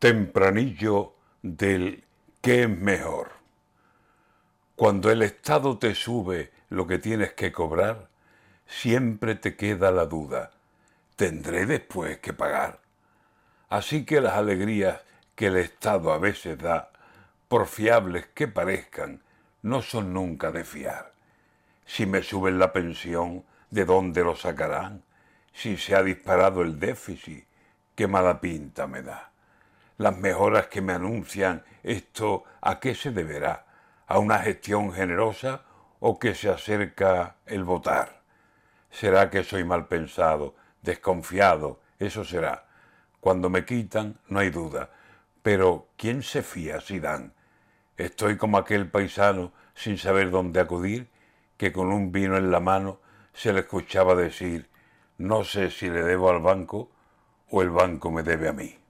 tempranillo del qué es mejor. Cuando el Estado te sube lo que tienes que cobrar, siempre te queda la duda, ¿tendré después que pagar? Así que las alegrías que el Estado a veces da, por fiables que parezcan, no son nunca de fiar. Si me suben la pensión, ¿de dónde lo sacarán? Si se ha disparado el déficit, qué mala pinta me da las mejoras que me anuncian, ¿esto a qué se deberá? ¿A una gestión generosa o que se acerca el votar? ¿Será que soy mal pensado, desconfiado? Eso será. Cuando me quitan, no hay duda. Pero, ¿quién se fía si dan? Estoy como aquel paisano sin saber dónde acudir, que con un vino en la mano se le escuchaba decir, no sé si le debo al banco o el banco me debe a mí.